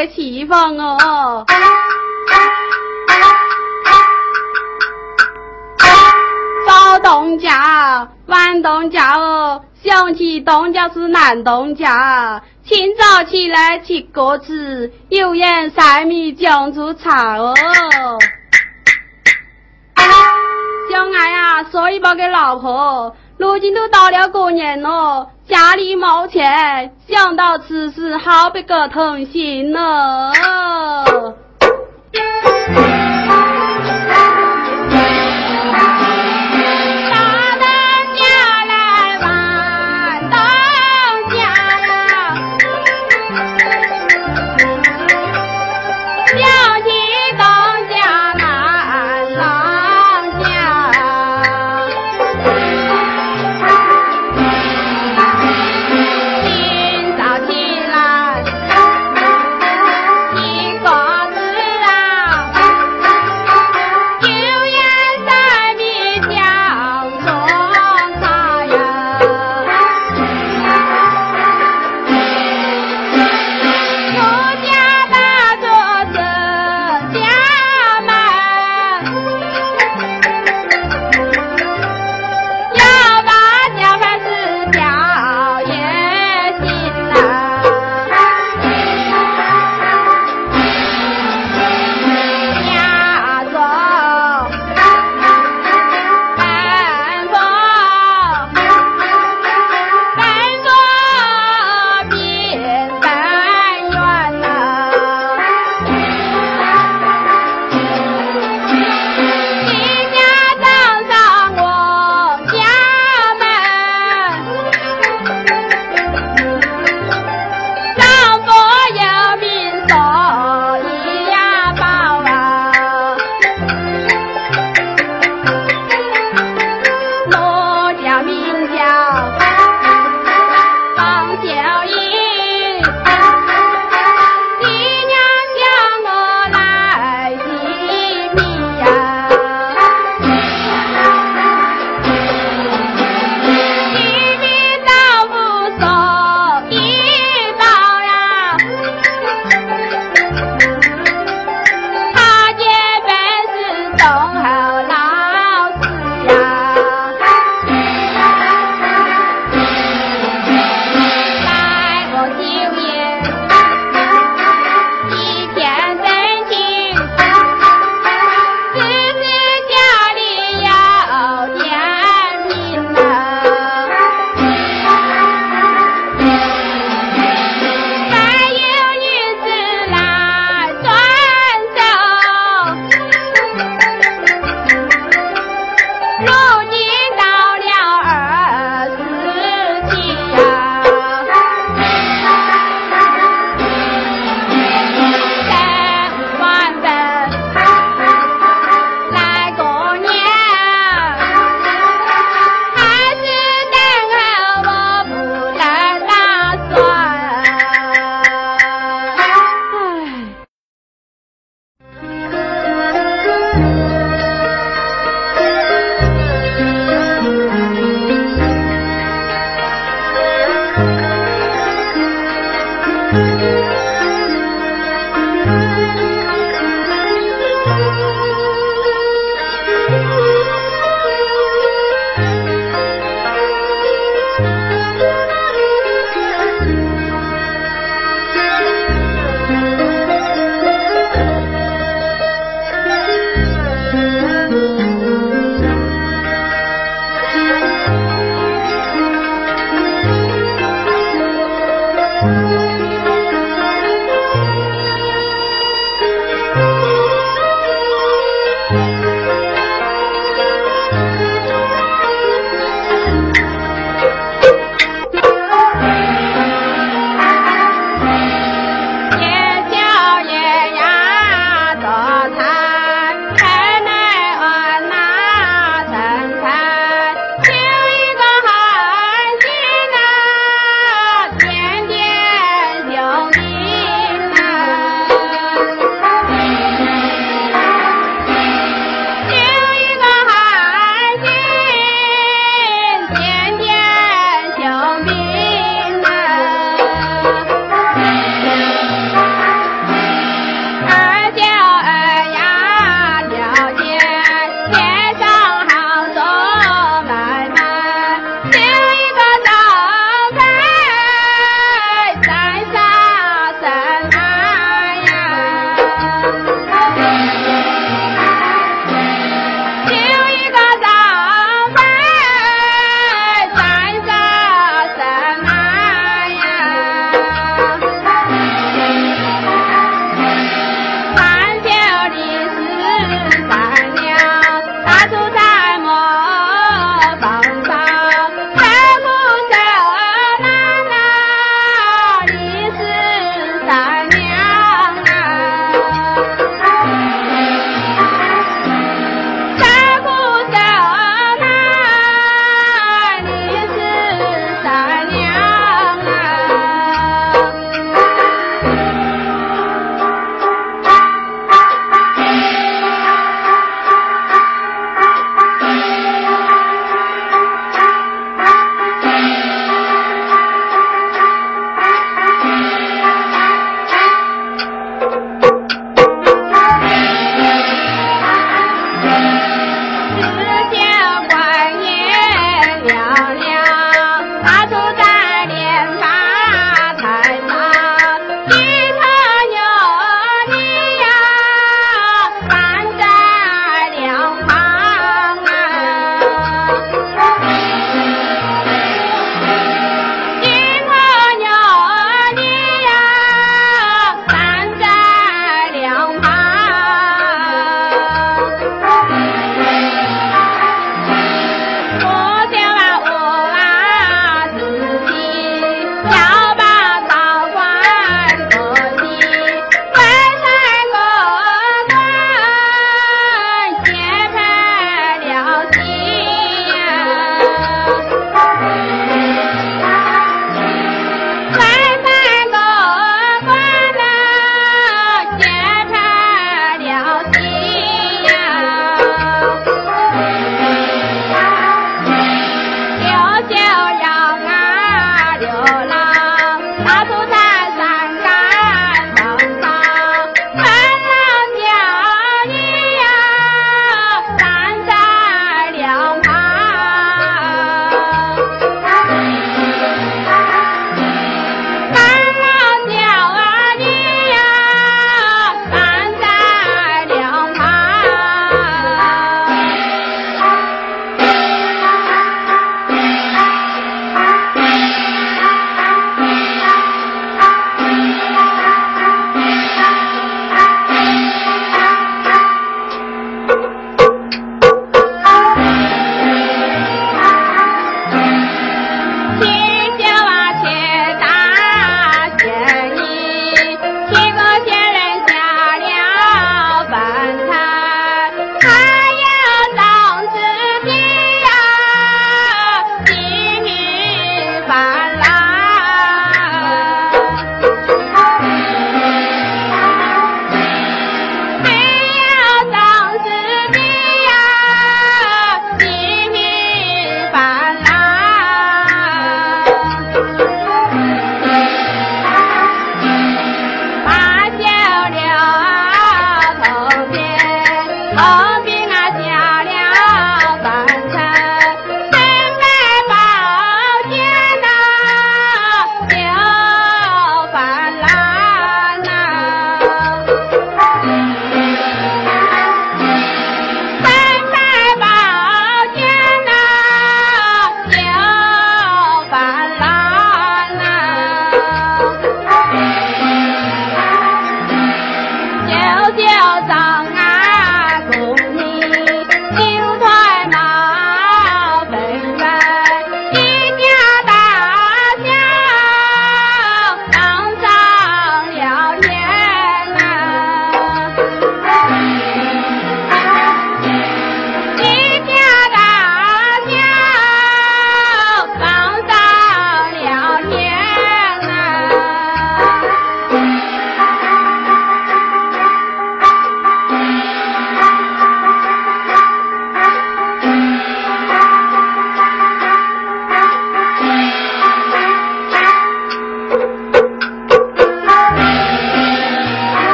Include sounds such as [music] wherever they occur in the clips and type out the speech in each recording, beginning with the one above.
个地方哦，早东家，晚东家哦，想起东家是南东家，清早起来吃果子，有盐晒米酱醋茶哦。小爱啊，说一包给老婆，如今都到了过年了。家里没钱，想到此事好不个痛心呢。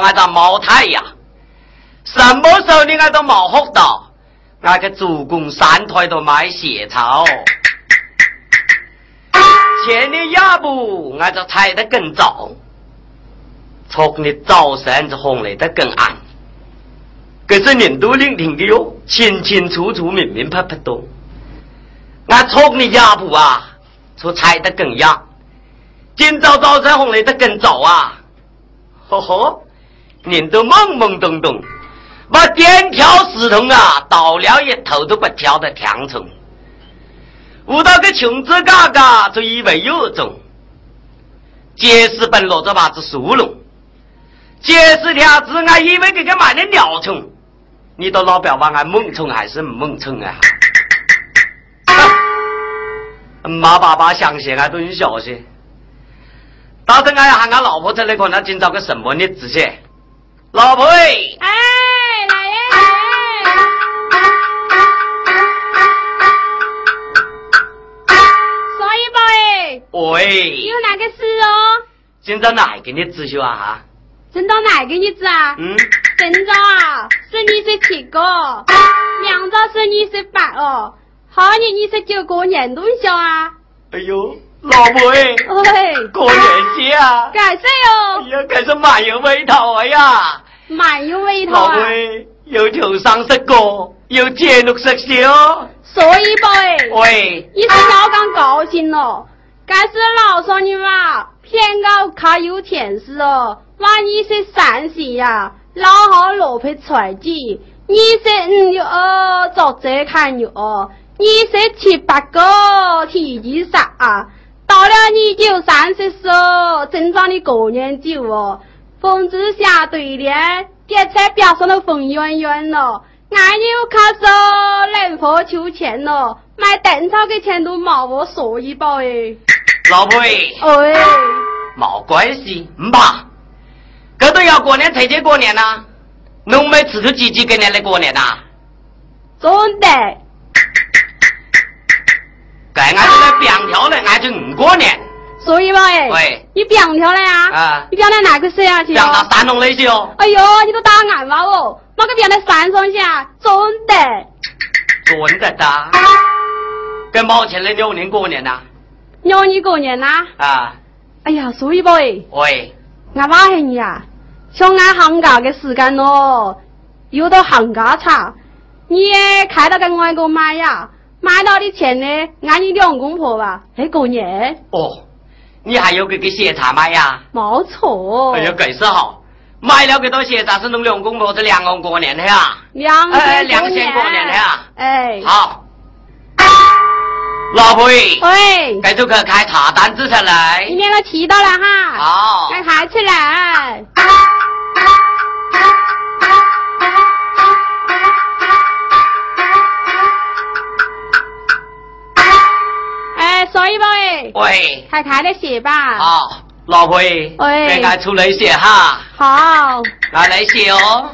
俺这茅台呀。什么时候你俺都冇学到？俺个主公三台都买血草，前年亚布俺就猜得更早，从你早上就红来得更暗。可是人都聆听的哟，清清楚楚、明明白白多。俺从你亚布啊，就踩得更阳。今早早晨红来得更早啊，呵呵，人都懵懵懂懂。把颠挑石头啊，倒了一头都不挑的强虫。遇到个穷子嘎嘎，就以为有种。结实本落着把子树龙，结实条子，俺以为这个买的鸟虫。你到老表把俺猛虫还是不猛虫啊？[laughs] 妈爸爸相信俺都有消息。到时俺喊俺老婆出来看，他今朝个什么日子些？老婆哎哎。喂，有哪个事哦？今朝哪个日子休啊？哈？今朝哪个日子啊？嗯，今朝啊是你是七个，明朝是你是八哦，后年你是九个年通宵啊。哎呦，老妹哎，喂，过年节啊？干啥哟？哎呀，可是蛮有味道啊呀！蛮有味道啊！老妹有酒上食个，有节日食笑。所以宝哎，喂，你是老刚高兴了。该是老说你嘛，偏高卡有钱使哦。万一是三十呀，老好落配揣记。你是五月二做这看月哦，二十七八个提几啥啊？到了你就三十时候，正装的过年酒哦，风子下对联，点菜表上的冯圆圆了。俺又开始能破秋千了，买蛋炒的钱都毛我说一包哎。老婆，哎，没关系，唔怕。这都要过年才去过年呐，侬没吃出几几跟年来过年呐？真的。该俺这个边条嘞，俺就唔过年。所以嘛，哎，喂，你边条的呀？啊，你边到哪个市啊？去？边到山东那些哦。哎呦，你都打俺嘛哦？那个边在山上去啊？真的。准的哒。跟毛钱来辽宁过年呐？鸟你过年呐？啊！哎呀，所以啵？喂，俺妈喊你呀，像俺寒假的时间咯，有到寒假茶，你也开到跟外公买呀？买到的钱呢，按你两公婆吧，还过年。哦，你还有这个鞋茶买呀？没错。哎呀，更是好，买了这多鞋茶是弄两公婆是两个过年的呀？两哎，两线过年的呀？哎，好。老婆，喂，该就去开茶单子出来。你免我提到了哈。好，来开起来。哎，所以。喂。太太的写吧。好，老婆。喂。给俺出来写哈。好。俺来写哦。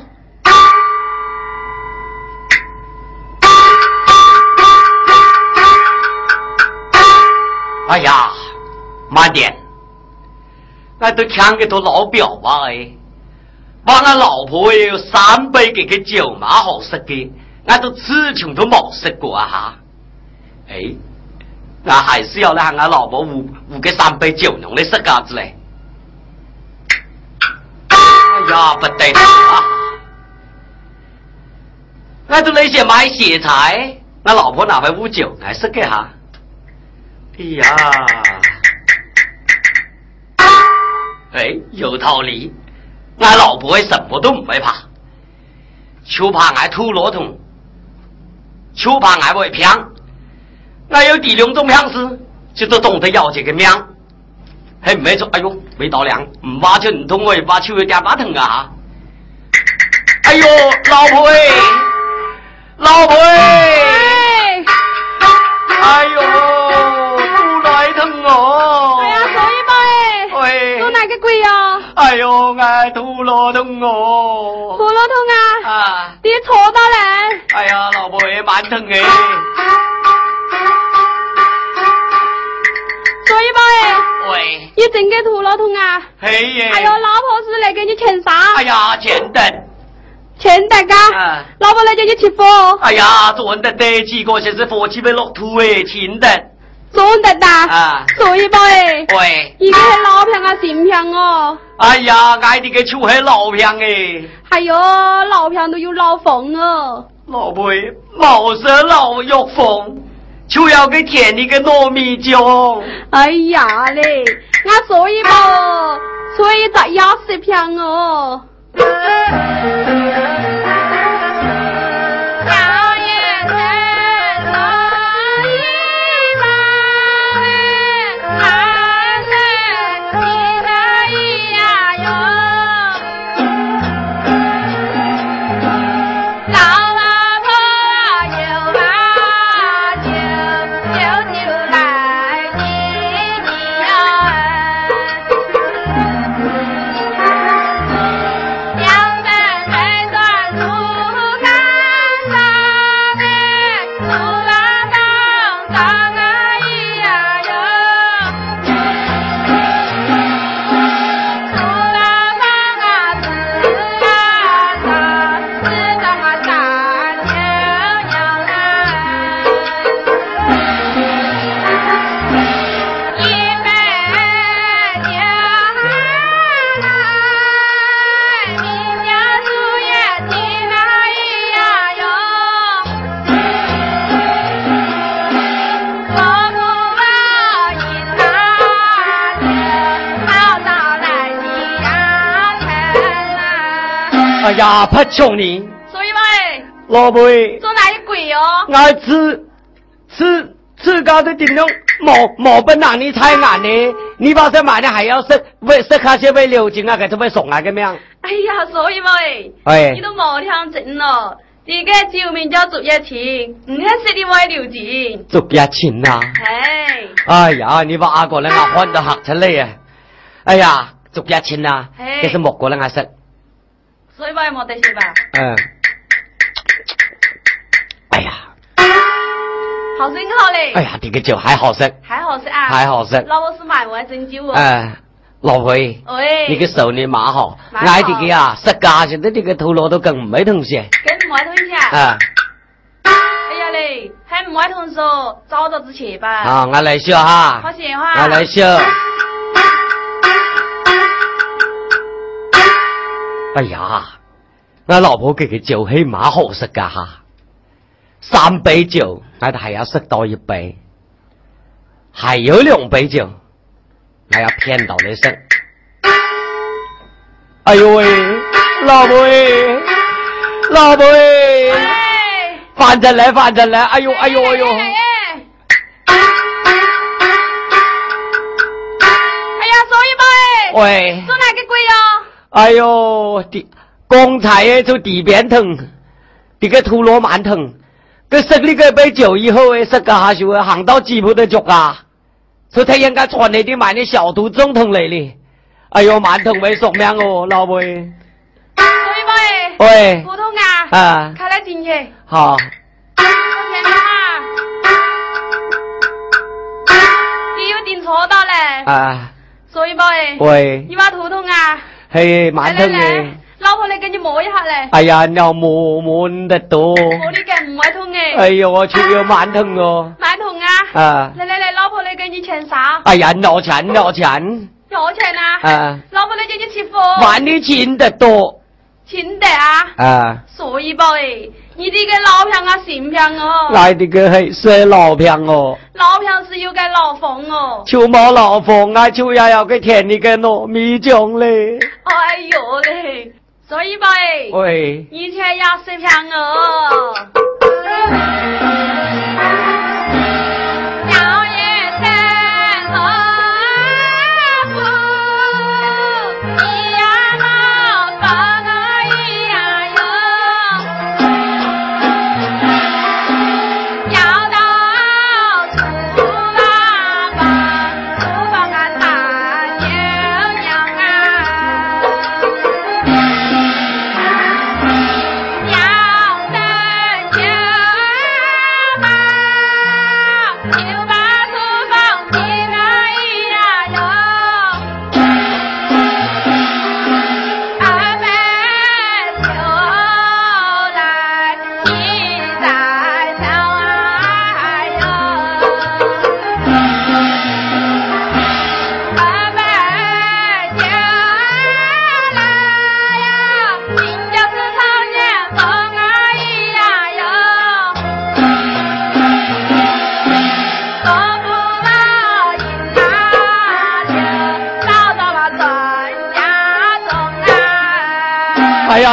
哎呀，慢点！俺都抢给他老表吧哎，把俺老婆也有三杯给个酒嘛好食的，俺都吃穷都冇食过啊哈！哎，俺还是要来喊俺老婆五五个三杯酒浓的吃嘎子嘞！哎呀，不得了啊！俺都那些买血菜，俺老婆哪会五酒来吃个哈？哎呀，哎，有道理。俺老婆什么都不会怕，就怕俺吐骆驼，就怕俺会偏。俺有第两种偏事，就是懂得要这个命。还没错，哎呦，没到量，唔把就唔通我，把手有点把疼啊！哎呦，老婆哎，老婆哎，哎呦。哎哎，痛哪个鬼呀？哎呦，俺肚罗痛哦！肚罗痛啊！啊！你错到嘞！哎呀，老婆也蛮疼哎！所以吧哎，喂，你真给秃老童啊！嘿耶！哎呦，老婆子来给你钱啥？哎呀，钱等。钱大哥，老婆来给你祈福。哎呀，做得得几个就是佛气被落土哎，钱等。做得的。啊。所以吧哎。喂。一个是老平啊，新平哦。哎呀，爱的个就系老票哎。还有老平都有老风哦。老妹，毛色老玉凤，就要给田里个糯米浆。哎呀嘞，俺所以嘛，所以才要十票哦。哎呀，不穷你！所以嘛，老妹，做哪一鬼哦？我吃吃自家的顶用毛毛本让你太难呢？你把这买的还要是为是卡些为流金啊？给他们送来个样？哎呀，所以嘛，哎，你都冇听真咯？这个救命叫竹叶青，唔系食的为流钱。竹叶青呐？哎。哎呀，你把阿哥人啊换到吓出来啊！哎呀，竹叶青呐，这是木过人啊食。所以嘛，冇得事吧？嗯。哎呀，好生好嘞！哎呀，这个酒还好吃，还好吃啊，还好吃。老婆是买完针灸哦。哎，老婆，喂，你个手你蛮好，俺这个呀，食家现在这个头脑都更没东西。更没东西啊！哎呀嘞，还没同事，早早之前吧。啊，我来笑哈。好闲话。我来笑。哎呀，我老婆给个酒还蛮好食噶哈，三杯酒，我还要食到一杯，还有两杯酒，我要骗到你食。哎呦喂，老婆哎，老婆哎，翻着来翻着来，哎呦哎呦哎呦！哎呀，所以嘛喂，做哪个鬼哟？哎呦，地刚才诶就地边疼，这个土罗蛮疼，佢食了个杯酒以后诶，食个下就行到几步的脚啊，所以他应该传你啲买啲小肚中疼嚟咧。哎呦，蛮疼未熟命哦，老妹。所以妹。喂。普通啊。啊。开来进去。好。你有订错到嘞。啊。所以妹。喂。你把图通啊。嘿，蛮疼嘅。老婆，你给你摸一下嘞。哎呀，你要摸摸得多。摸你嘅唔会痛嘅。哎呦，我就要蛮疼哦。蛮痛啊。啊。来来来，老婆，你给你钱啥？哎呀，攞钱攞钱。攞钱啊。啊。老婆，你给你媳妇。还你钱得多。钱得啊。啊。所以吧，哎。你这个老片啊，新片哦。来的个是是老片哦。老片是有个老风哦。就冇老风啊，就要要给田里个糯米浆嘞。哎呦嘞，所以吧，喂。以前要十票哦。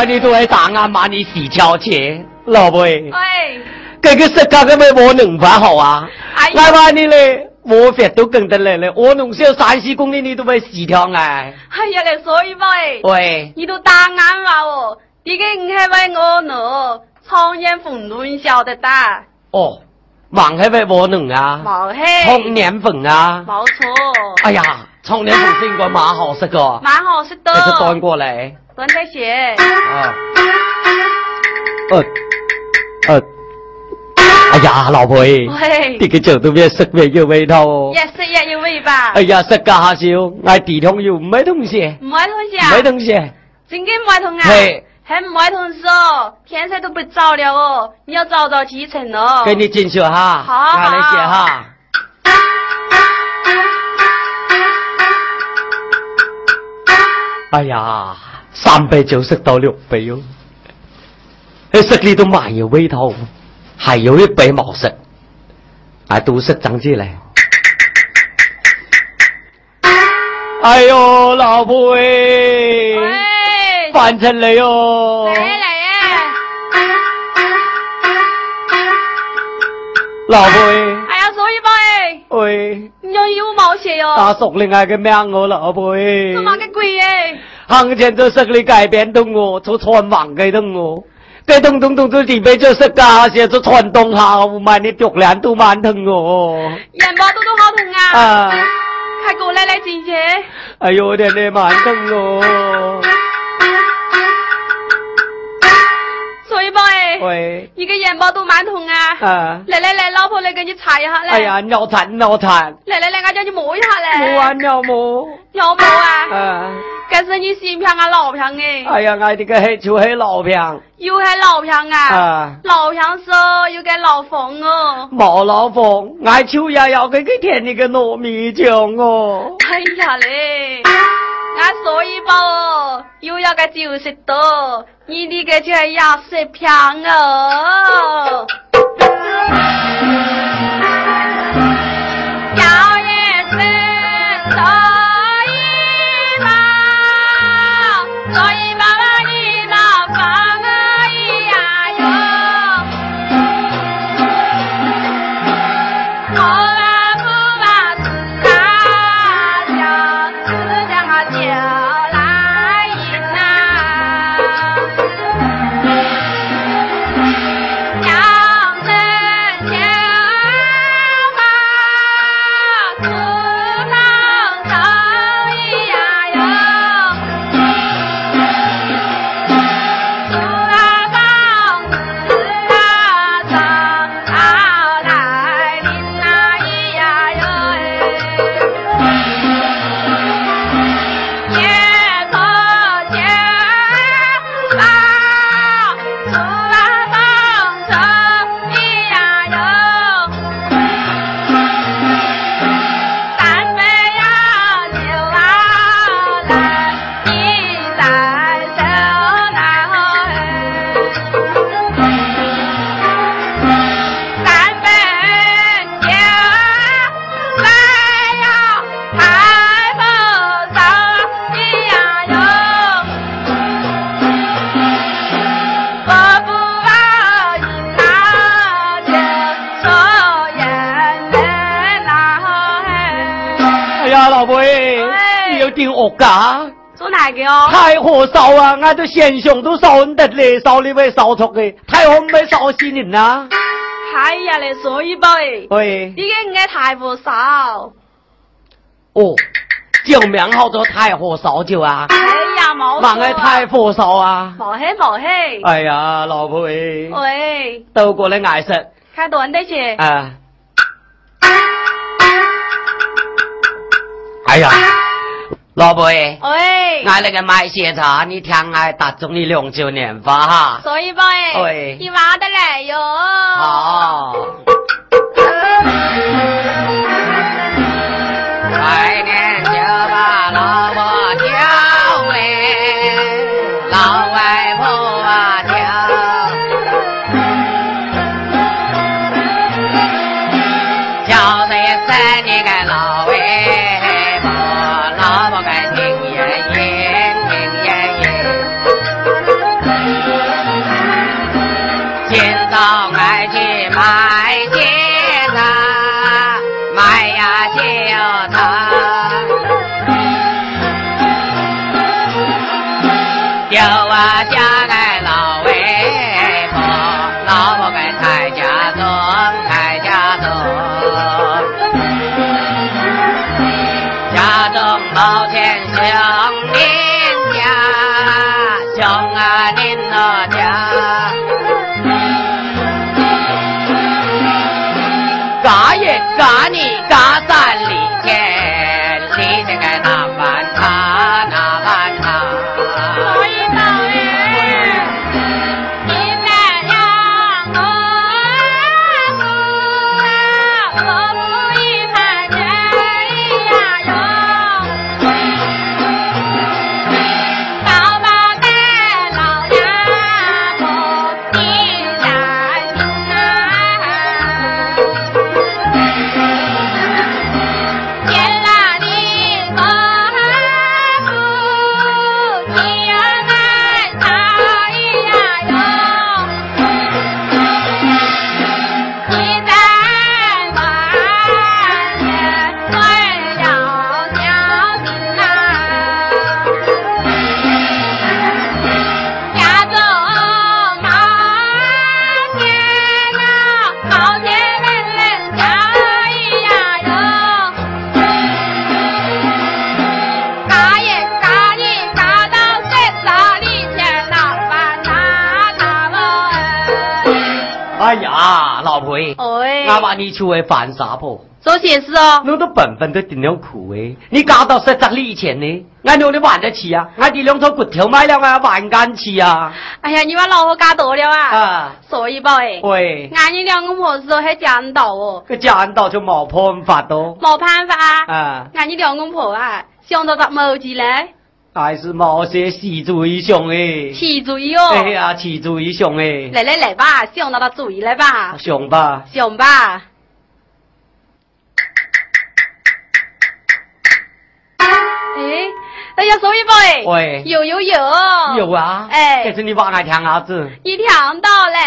呀，你都会打俺骂你死翘去，老妹。喂。这个石家个咪我能法好啊？俺话你嘞，我 fet 都跟得来嘞，我弄小三四公里你都会死跳哎。哎呀，嘞所以嘛哎。喂。你都打俺话哦，这个唔系为我喏，苍蝇粉乱晓得打。哦，忙系为我弄啊？冇系。葱年粉啊？冇错。哎呀，葱年粉是应该蛮好食个。蛮好食的。这是端过来。端在先。啊。呃。呃。哎呀，老婆，喂，这个酒都越色越有味道哦。越色越有味吧？哎呀，食家下少，爱地通油，唔买东西。唔买东西啊？唔买东西。真嘅唔买通啊？嘿，还唔买通是哦，天色都不早了哦，你要早早启程哦。给你进去哈。好。拿来写哈。哎呀，三杯酒食到六杯哦，你食里都蛮有味道。还有一杯毛色，啊都是长起来。哎呦，老婆哎，喂，翻成了哟，来来呀，老婆哎呀，所以吧哎，喂，你要有毛线哟，大叔你爱个命我老婆哎，什么个鬼哎，行前就识你改变动我，做穿忙给动我。这东东东这里边就是家些是传统好，买你脚脸都蛮疼哦。眼包都都好疼啊！啊，快过来来姐姐。哎呦，天天蛮疼哦。喂，一个眼包都蛮痛啊。啊，来来来，老婆来给你擦一下来。哎呀，尿痰尿痰。来来来，我叫你摸一下来。摸啊尿摸。尿摸 [laughs] 啊。啊。这是你新片啊老片哎？哎呀，俺这个还就还老片。又还老片啊？啊。老片说又该老风哦。冇老风，俺秋也要给给添那个糯米酱哦。哎呀嘞，俺所以吧哦，又要个九十多，你那个就要水片哦。所以烧啊！俺这先兄都烧得嘞，烧你会烧出的，太火没烧死人呐！哎呀嘞，所以吧哎，喂，你个爱太火烧哦，救命好多太火烧酒啊！哎呀，冇忙爱太火烧啊！冇黑冇黑！哎呀，老婆喂，喂，都过来挨食，开端的去啊！哎呀！老婆哎，喂，俺那个买鞋茶，你听俺大中你两周年吧哈。所以吧哎，喂，你挖得来哟。好。来年就把老抱歉兄弟家，兄啊您的家，喂，我把你出来犯啥婆？做些事哦。我都本本都顶了苦哎，你搞到十十里钱呢？俺娘你玩得起啊？俺的两头骨头买了啊，玩干起啊！哎呀，你把老婆搞多了啊！啊，所以吧哎，喂，俺你两个婆子还讲道哦，个讲道就冇办法咯。冇办法啊。啊，俺你两公婆啊，想到咋冇起来？还是某些习主义上哎。起主意哦！哎呀，习主义上哎，来来来吧，想到他主意来吧，上吧。上吧。哎，哎呀，所以吧哎，喂有有有有啊，哎这是你往外听啥子？一听到嘞。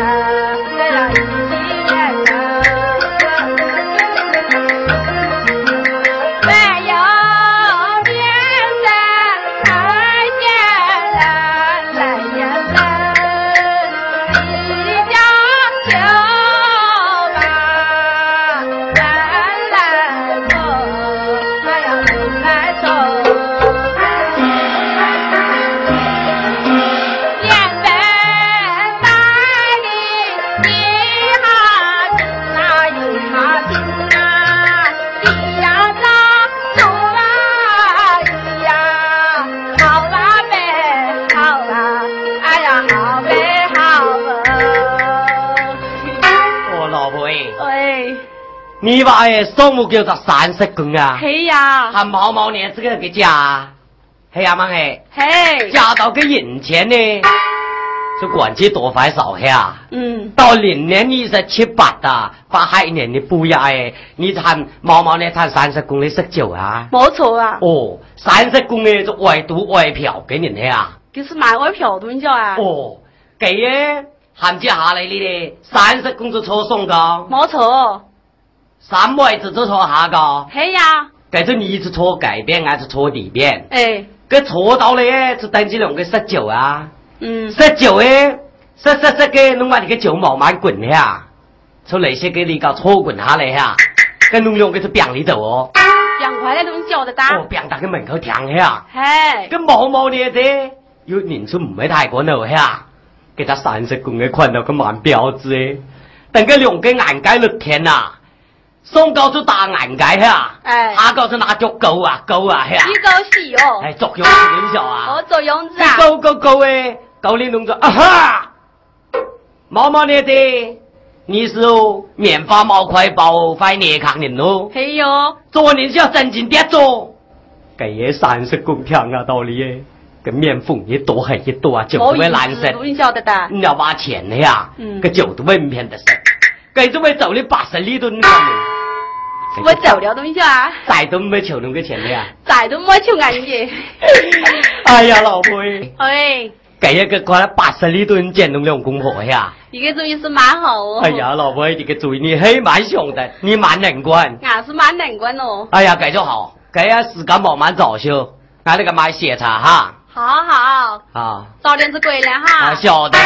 你什么叫做三十公啊？嘿呀，还毛毛年这个个家，嘿呀嘛嘿，嘿，家到个银钱呢，这管起多块少下。嗯，到零年你是七八的，把海年的补呀诶，你谈毛毛年谈三十公的十九啊？没错啊。哦，三十公的就外赌外票给人的啊。就是买外票多少啊？哦，给耶，喊接下来你的三十公就错送的。没错。三妹子做错下个，系呀，改做你是错改变还是错里边？哎，个错到嘞，就等于两个十九啊，嗯，十九诶，十十十个弄把你个九毛慢滚呀，从那些给你搞错滚下来呀，跟弄两个是病里头哦，两块的东西晓得打，哦，病到个门口停下，嘿，个毛毛的的，有年数唔会太过老呀，给他三十公嘅看到个蛮标志诶，等个两个眼界六天呐。送高就打眼界哈，哎，下高就拿足狗啊，狗啊，吓，一高是哦，哎，作用是点小啊？哦，作用子啊，狗狗狗诶，狗你弄着啊哈，毛毛你的，你是哦，棉花毛块包快捏康人咯，嘿哟，做人是要正经点做，给爷三十公平啊道理诶，个面粉一多还一多啊，就会蓝色，你晓得的，你要花钱的呀，嗯，个酒都问骗的事。给这位走了八十里吨，我走了东西啊！再都没求那个钱的呀！再都没求俺的。[laughs] 哎呀，老婆！哎，给一个快八十里吨捡弄两公婆呀！你个主意是蛮好哦。哎呀，老婆，你个主意你很蛮凶的，你蛮能管。俺是蛮能管哦。哎呀，这就好，这呀时间慢慢早修，俺那个买血茶哈。好好。啊。早点子归来哈。啊，晓得。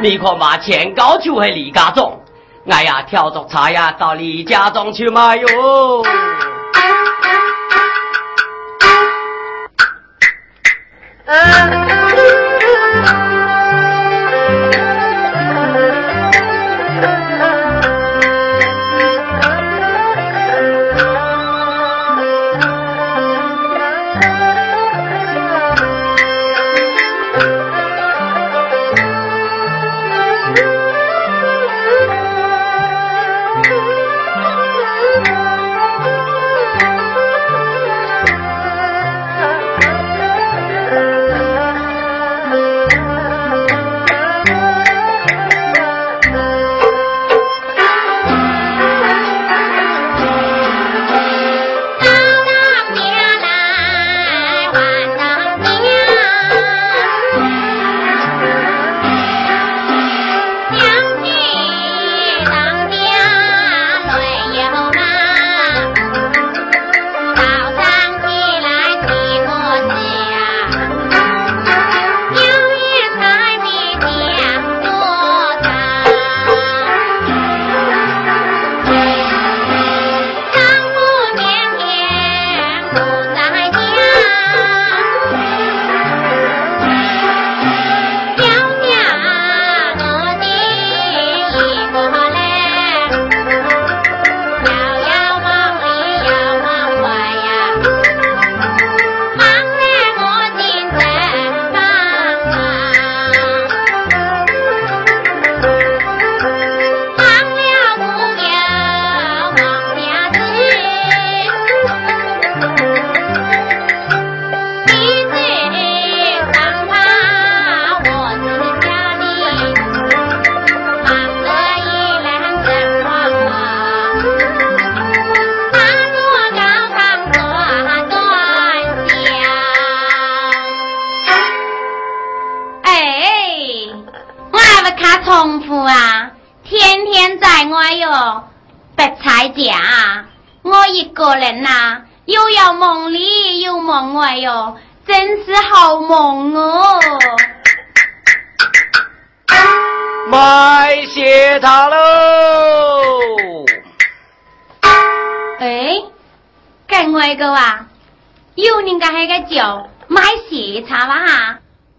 你可把钱高就系李家庄，哎呀，挑着茶呀到李家庄去买哟。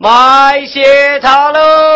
买些！茶喽！